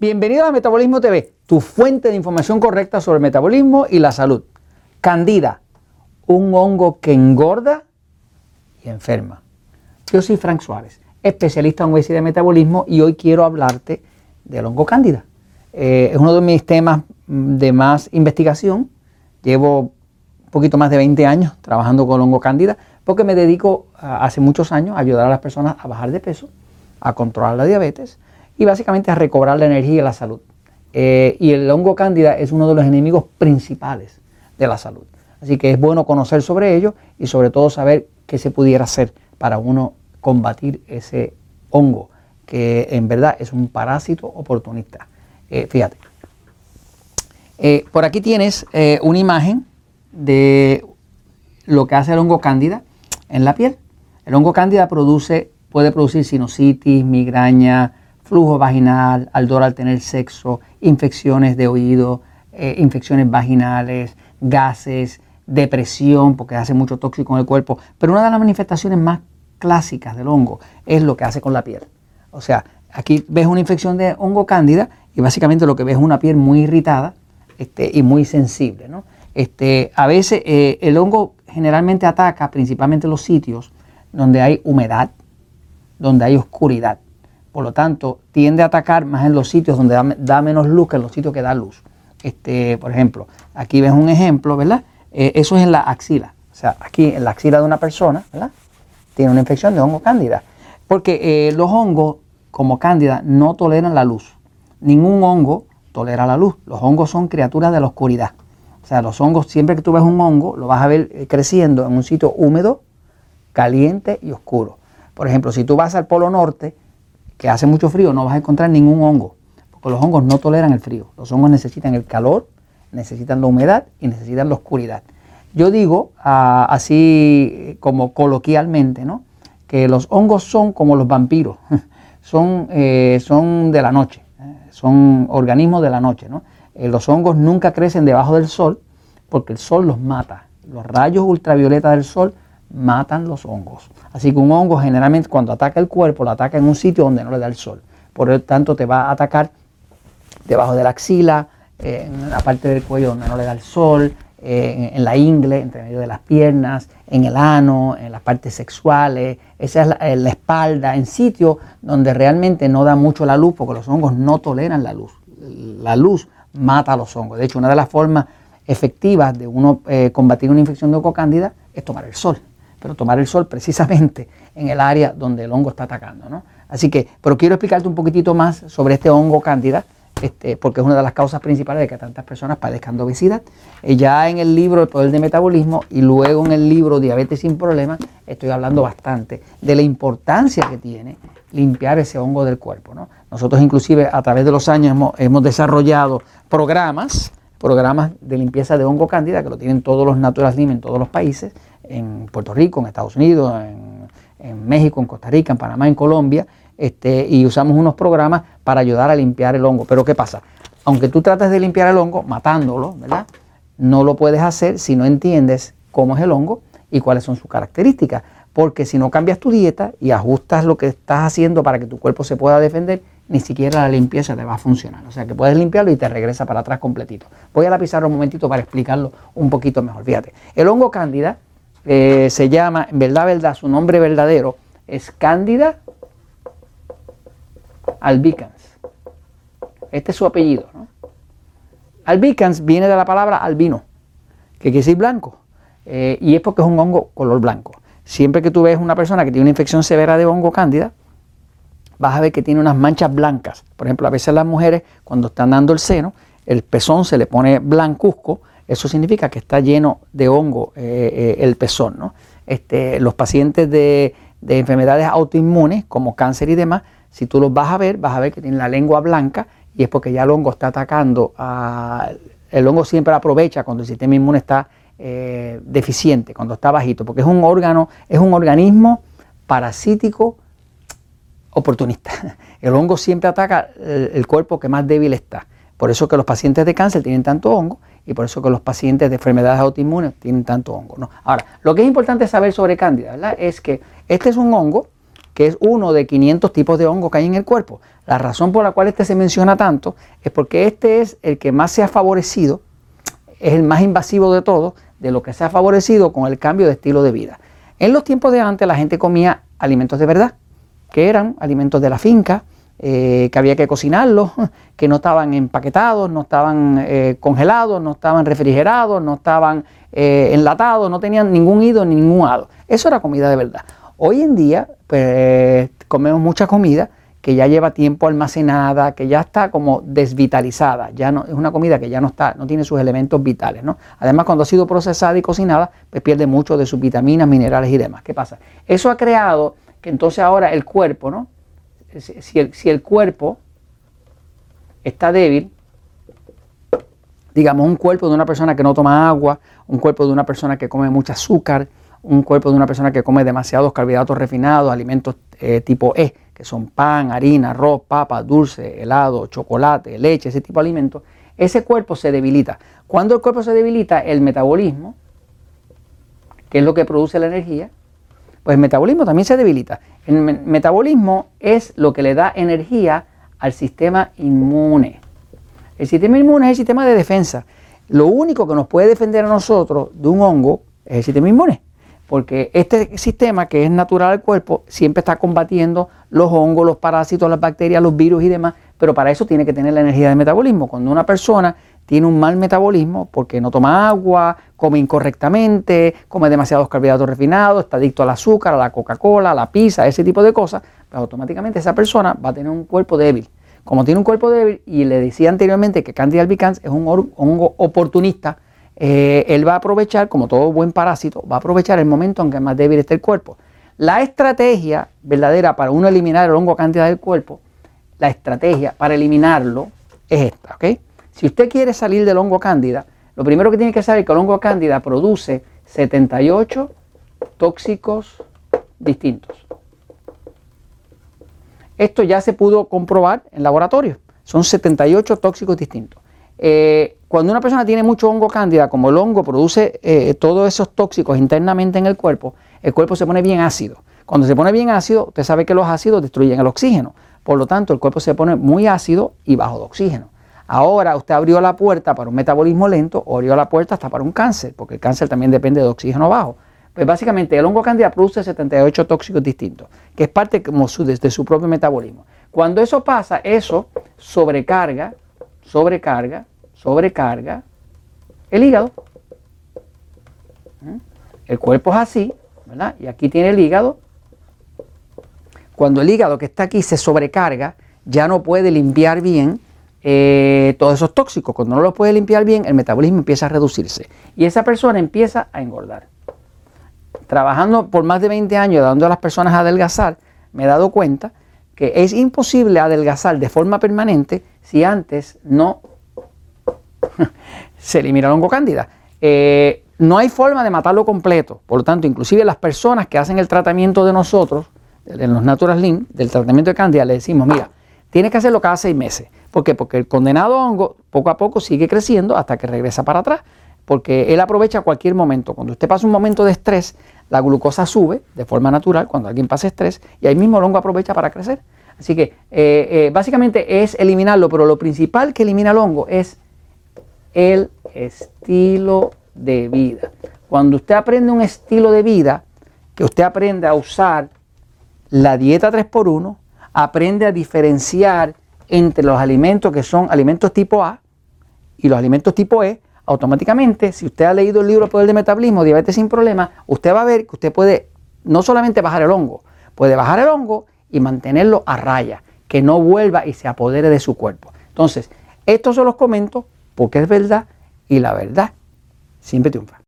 Bienvenido a Metabolismo TV, tu fuente de información correcta sobre el metabolismo y la salud. Candida, un hongo que engorda y enferma. Yo soy Frank Suárez, especialista en obesidad y metabolismo y hoy quiero hablarte del hongo cándida. Eh, es uno de mis temas de más investigación. Llevo un poquito más de 20 años trabajando con hongo cándida porque me dedico hace muchos años a ayudar a las personas a bajar de peso, a controlar la diabetes y básicamente a recobrar la energía y la salud. Eh, y el hongo cándida es uno de los enemigos principales de la salud. Así que es bueno conocer sobre ello y sobre todo saber qué se pudiera hacer para uno combatir ese hongo, que en verdad es un parásito oportunista. Eh, fíjate. Eh, por aquí tienes una imagen de lo que hace el hongo cándida en la piel. El hongo cándida produce, puede producir sinusitis, migraña, flujo vaginal, ardor al tener sexo, infecciones de oído, eh, infecciones vaginales, gases, depresión, porque hace mucho tóxico en el cuerpo. Pero una de las manifestaciones más clásicas del hongo es lo que hace con la piel. O sea, aquí ves una infección de hongo cándida y básicamente lo que ves es una piel muy irritada este, y muy sensible. Este, a veces eh, el hongo generalmente ataca principalmente los sitios donde hay humedad, donde hay oscuridad. Por lo tanto, tiende a atacar más en los sitios donde da, menos luz que en los sitios que da luz. Este, por ejemplo, aquí ves un ejemplo, ¿verdad? Eh, eso es en la axila. O sea, aquí en la axila de una persona, ¿verdad? Tiene una infección de hongo cándida. Porque eh, los hongos, como cándida, no toleran la luz. Ningún hongo tolera la luz. Los hongos son criaturas de la oscuridad. O sea, los hongos, siempre que tú ves un hongo, lo vas a ver eh, creciendo en un sitio húmedo, caliente y oscuro. Por ejemplo, si tú vas al Polo Norte, que hace mucho frío, no vas a encontrar ningún hongo, porque los hongos no toleran el frío. Los hongos necesitan el calor, necesitan la humedad y necesitan la oscuridad. Yo digo, ah, así como coloquialmente, ¿no? que los hongos son como los vampiros, son, eh, son de la noche, ¿eh? son organismos de la noche. ¿no? Eh, los hongos nunca crecen debajo del sol porque el sol los mata. Los rayos ultravioleta del sol matan los hongos. Así que un hongo generalmente cuando ataca el cuerpo lo ataca en un sitio donde no le da el sol. Por lo tanto te va a atacar debajo de la axila, en la parte del cuello donde no le da el sol, en, la ingle, entre medio de las piernas, en el ano, en las partes sexuales, esa es la, la espalda, en sitios donde realmente no da mucho la luz porque los hongos no toleran la luz. La luz mata a los hongos. De hecho, una de las formas efectivas de uno eh, combatir una infección de hongo cándida es tomar el sol pero tomar el sol precisamente en el área donde el hongo está atacando. ¿no? Así que, pero quiero explicarte un poquitito más sobre este hongo cándida, este, porque es una de las causas principales de que tantas personas padezcan de obesidad. Eh, ya en el libro El Poder del Metabolismo y luego en el libro Diabetes sin Problemas estoy hablando bastante de la importancia que tiene limpiar ese hongo del cuerpo. ¿no? Nosotros inclusive a través de los años hemos, hemos desarrollado programas, programas de limpieza de hongo cándida que lo tienen todos los Natural Slim en todos los países en Puerto Rico, en Estados Unidos, en, México, en Costa Rica, en Panamá, en Colombia, este, y usamos unos programas para ayudar a limpiar el hongo. Pero ¿qué pasa? Aunque tú trates de limpiar el hongo matándolo, ¿verdad? No lo puedes hacer si no entiendes cómo es el hongo y cuáles son sus características. Porque si no cambias tu dieta y ajustas lo que estás haciendo para que tu cuerpo se pueda defender, ni siquiera la limpieza te va a funcionar. O sea que puedes limpiarlo y te regresa para atrás completito. Voy a la pizarra un momentito para explicarlo un poquito mejor. Fíjate, el hongo cándida eh, se llama, en verdad, verdad, su nombre verdadero es Cándida albicans. Este es su apellido. ¿no? Albicans viene de la palabra albino, que quiere decir blanco, eh, y es porque es un hongo color blanco. Siempre que tú ves una persona que tiene una infección severa de hongo cándida, vas a ver que tiene unas manchas blancas. Por ejemplo, a veces las mujeres cuando están dando el seno, el pezón se le pone blancuzco eso significa que está lleno de hongo eh, eh, el pezón. ¿no? Este, los pacientes de, enfermedades autoinmunes, como cáncer y demás, si tú los vas a ver, vas a ver que tienen la lengua blanca y es porque ya el hongo está atacando. A, el hongo siempre aprovecha cuando el sistema inmune está eh, deficiente, cuando está bajito, porque es un órgano, es un organismo parasítico oportunista. El hongo siempre ataca el cuerpo que más débil está. Por eso que los pacientes de cáncer tienen tanto hongo y por eso que los pacientes de enfermedades autoinmunes tienen tanto hongo. ¿no? Ahora, lo que es importante saber sobre cándida ¿verdad? es que este es un hongo que es uno de 500 tipos de hongo que hay en el cuerpo. La razón por la cual este se menciona tanto es porque este es el que más se ha favorecido, es el más invasivo de todos, de lo que se ha favorecido con el cambio de estilo de vida. En los tiempos de antes la gente comía alimentos de verdad, que eran alimentos de la finca, eh, que había que cocinarlos, que no estaban empaquetados, no estaban eh, congelados, no estaban refrigerados, no estaban eh, enlatados, no tenían ningún ido ni ningún hado. Eso era comida de verdad. Hoy en día pues, comemos mucha comida que ya lleva tiempo almacenada, que ya está como desvitalizada, ya no, es una comida que ya no está, no tiene sus elementos vitales, ¿no? Además, cuando ha sido procesada y cocinada, pues pierde mucho de sus vitaminas, minerales y demás. ¿Qué pasa? Eso ha creado que entonces ahora el cuerpo, ¿no? Si el, si el cuerpo está débil, digamos un cuerpo de una persona que no toma agua, un cuerpo de una persona que come mucho azúcar, un cuerpo de una persona que come demasiados carbohidratos refinados, alimentos eh, tipo E, que son pan, harina, arroz, papa, dulce, helado, chocolate, leche, ese tipo de alimentos, ese cuerpo se debilita. Cuando el cuerpo se debilita, el metabolismo, que es lo que produce la energía, pues el metabolismo también se debilita. El metabolismo es lo que le da energía al sistema inmune. El sistema inmune es el sistema de defensa. Lo único que nos puede defender a nosotros de un hongo es el sistema inmune porque este sistema que es natural al cuerpo siempre está combatiendo los hongos, los parásitos, las bacterias, los virus y demás, pero para eso tiene que tener la energía de metabolismo. Cuando una persona tiene un mal metabolismo porque no toma agua, come incorrectamente, come demasiados carbohidratos refinados, está adicto al azúcar, a la Coca-Cola, a la pizza, ese tipo de cosas, pues automáticamente esa persona va a tener un cuerpo débil. Como tiene un cuerpo débil, y le decía anteriormente que Candida albicans es un hongo oportunista, eh, él va a aprovechar, como todo buen parásito, va a aprovechar el momento en que más débil está el cuerpo. La estrategia verdadera para uno eliminar el hongo cándida del cuerpo, la estrategia para eliminarlo es esta, ¿ok? Si usted quiere salir del hongo cándida, lo primero que tiene que saber es que el hongo cándida produce 78 tóxicos distintos. Esto ya se pudo comprobar en laboratorio. Son 78 tóxicos distintos. Eh, cuando una persona tiene mucho hongo cándida, como el hongo produce eh, todos esos tóxicos internamente en el cuerpo, el cuerpo se pone bien ácido. Cuando se pone bien ácido, usted sabe que los ácidos destruyen el oxígeno. Por lo tanto, el cuerpo se pone muy ácido y bajo de oxígeno. Ahora usted abrió la puerta para un metabolismo lento o abrió la puerta hasta para un cáncer, porque el cáncer también depende de oxígeno bajo. Pues básicamente el hongo cándida produce 78 tóxicos distintos, que es parte como su, de su propio metabolismo. Cuando eso pasa, eso sobrecarga, sobrecarga sobrecarga el hígado. ¿Mm? El cuerpo es así, ¿verdad? Y aquí tiene el hígado. Cuando el hígado que está aquí se sobrecarga, ya no puede limpiar bien eh, todos esos tóxicos. Cuando no los puede limpiar bien, el metabolismo empieza a reducirse. Y esa persona empieza a engordar. Trabajando por más de 20 años, dando a las personas a adelgazar, me he dado cuenta que es imposible adelgazar de forma permanente si antes no se elimina el hongo cándida. Eh, no hay forma de matarlo completo, por lo tanto, inclusive las personas que hacen el tratamiento de nosotros, en los Natural Link, del tratamiento de cándida, le decimos, mira, tienes que hacerlo cada seis meses. ¿Por qué? Porque el condenado hongo poco a poco sigue creciendo hasta que regresa para atrás, porque él aprovecha cualquier momento. Cuando usted pasa un momento de estrés, la glucosa sube de forma natural cuando alguien pasa estrés y ahí mismo el hongo aprovecha para crecer. Así que eh, eh, básicamente es eliminarlo, pero lo principal que elimina el hongo es el estilo de vida. Cuando usted aprende un estilo de vida, que usted aprende a usar la dieta 3x1, aprende a diferenciar entre los alimentos que son alimentos tipo A y los alimentos tipo E, automáticamente, si usted ha leído el libro Poder de Metabolismo, Diabetes sin Problemas, usted va a ver que usted puede no solamente bajar el hongo, puede bajar el hongo y mantenerlo a raya, que no vuelva y se apodere de su cuerpo. Entonces, estos son los comentos porque es verdad y la verdad siempre triunfa.